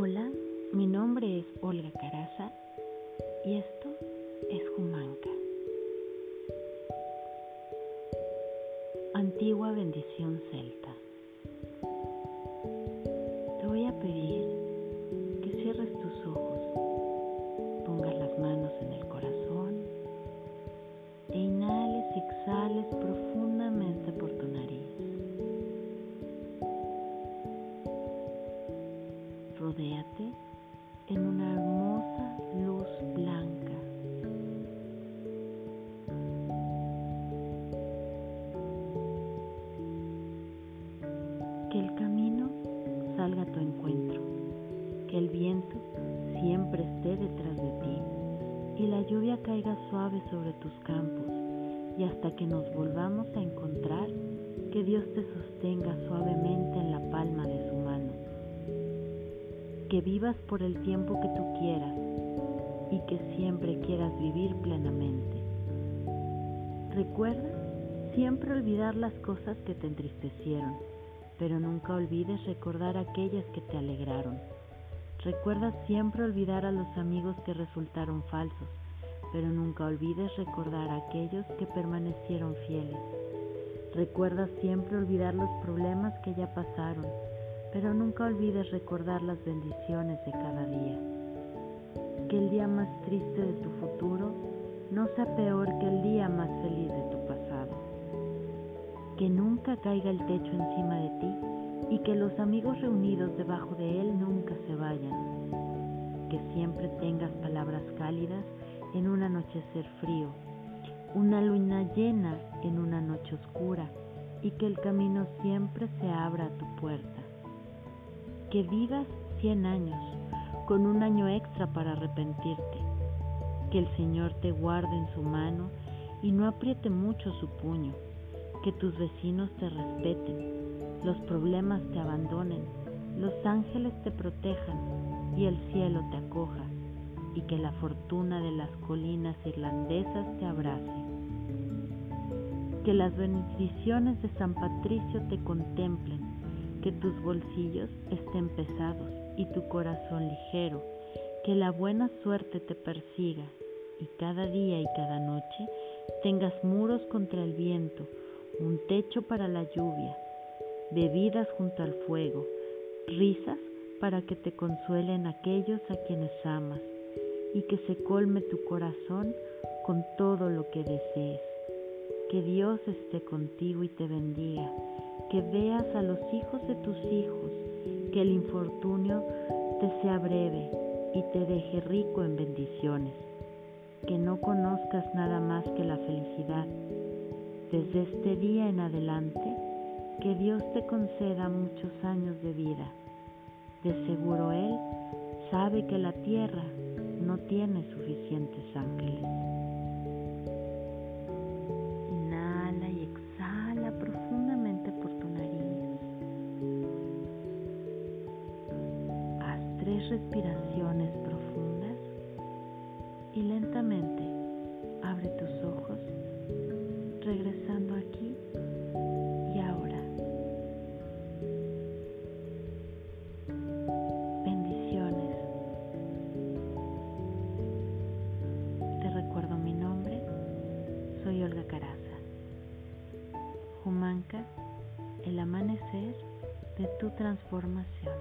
Hola, mi nombre es Olga Caraza y esto es Humanca. Antigua bendición celta. Te voy a pedir Que el camino salga a tu encuentro, que el viento siempre esté detrás de ti y la lluvia caiga suave sobre tus campos y hasta que nos volvamos a encontrar, que Dios te sostenga suavemente en la palma de su mano. Que vivas por el tiempo que tú quieras y que siempre quieras vivir plenamente. Recuerda siempre olvidar las cosas que te entristecieron pero nunca olvides recordar aquellas que te alegraron. Recuerda siempre olvidar a los amigos que resultaron falsos, pero nunca olvides recordar a aquellos que permanecieron fieles. Recuerda siempre olvidar los problemas que ya pasaron, pero nunca olvides recordar las bendiciones de cada día. Que el día más triste de tu futuro no sea peor que el día más feliz de tu pasado que nunca caiga el techo encima de ti y que los amigos reunidos debajo de él nunca se vayan. Que siempre tengas palabras cálidas en un anochecer frío, una luna llena en una noche oscura y que el camino siempre se abra a tu puerta. Que vivas cien años con un año extra para arrepentirte. Que el Señor te guarde en su mano y no apriete mucho su puño que tus vecinos te respeten, los problemas te abandonen, los ángeles te protejan y el cielo te acoja, y que la fortuna de las colinas irlandesas te abrace. Que las bendiciones de San Patricio te contemplen, que tus bolsillos estén pesados y tu corazón ligero, que la buena suerte te persiga y cada día y cada noche tengas muros contra el viento, un techo para la lluvia, bebidas junto al fuego, risas para que te consuelen aquellos a quienes amas y que se colme tu corazón con todo lo que desees. Que Dios esté contigo y te bendiga, que veas a los hijos de tus hijos, que el infortunio te sea breve y te deje rico en bendiciones, que no conozcas nada más que la felicidad desde este día en adelante, que Dios te conceda muchos años de vida. De seguro Él sabe que la tierra no tiene suficientes ángeles. Inhala y exhala profundamente por tu nariz. Haz tres respiraciones Olga Caraza. Humanca, el amanecer de tu transformación.